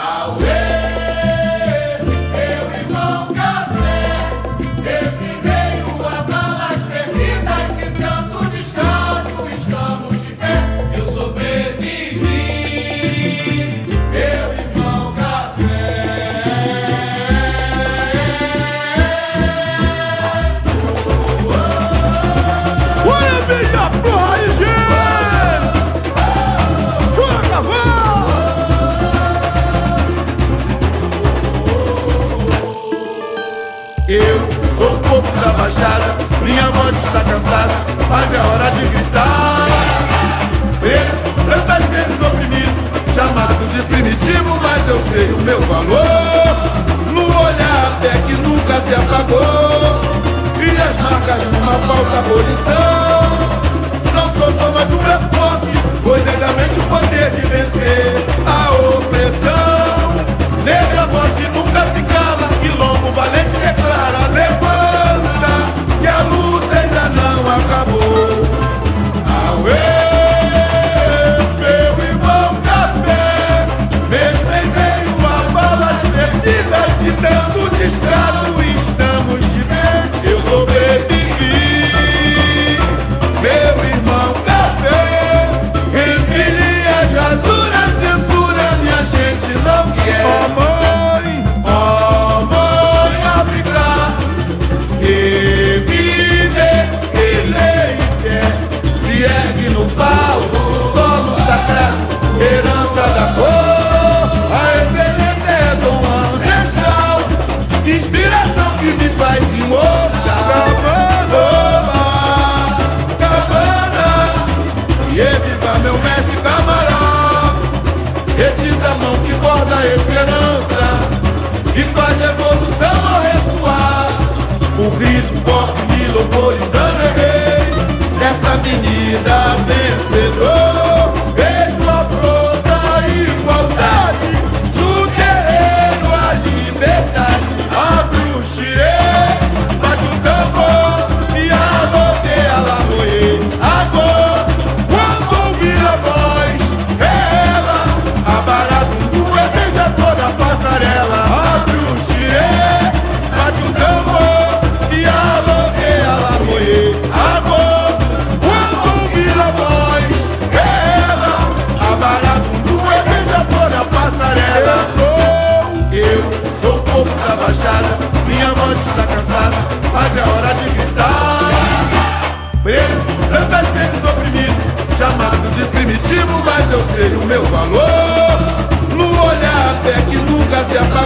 I Away! povo da Baixada. Minha voz está cansada, mas é hora de gritar. Tantas vezes oprimido, chamado de primitivo, mas eu sei o meu valor. No olhar até que nunca se apagou, e as marcas de uma falsa abolição. sangue no pau, o solo sagrado, herança da cor. A excelência é dom ancestral, inspiração que me faz imortal. Cabana, cabana, e viva meu mestre camará. Retira a mão que borda a esperança e faz a evolução ao ressoar. O grito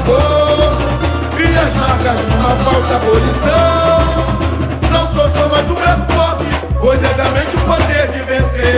E as marcas de uma falsa abolição Não sou só mais um grande forte Pois é da mente o poder de vencer.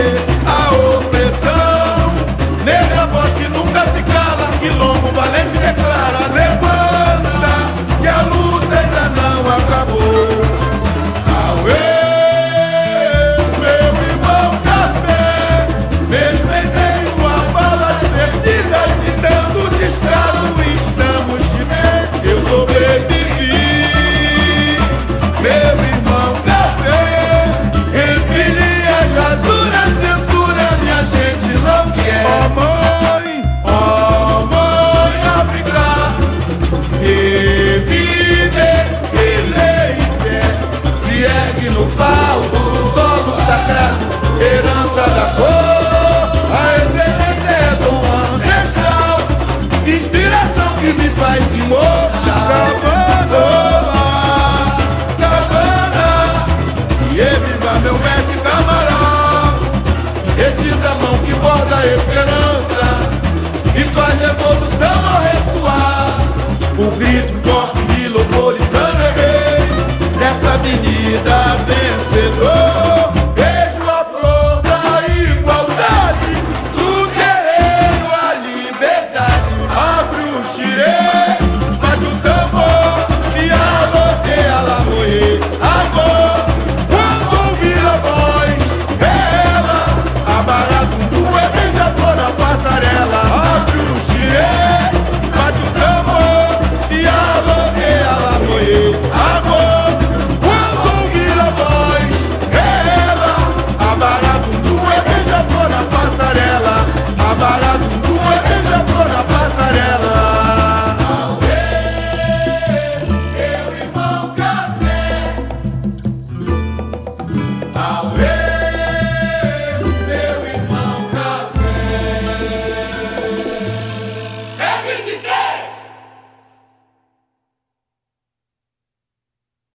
Espera